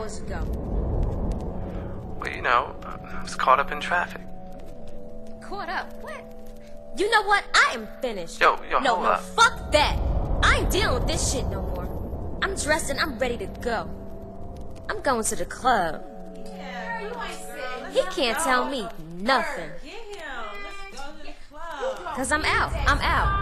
hours ago. Well, you know, I was caught up in traffic. Caught up? What? You know what? I am finished. Yo, yo, no, hold no, up. fuck that. I ain't dealing with this shit no more. I'm dressed and I'm ready to go. I'm going to the club. Yeah, you ain't said. He can't tell me nothing. Get him. Let's go to the club. Cause I'm out. I'm out.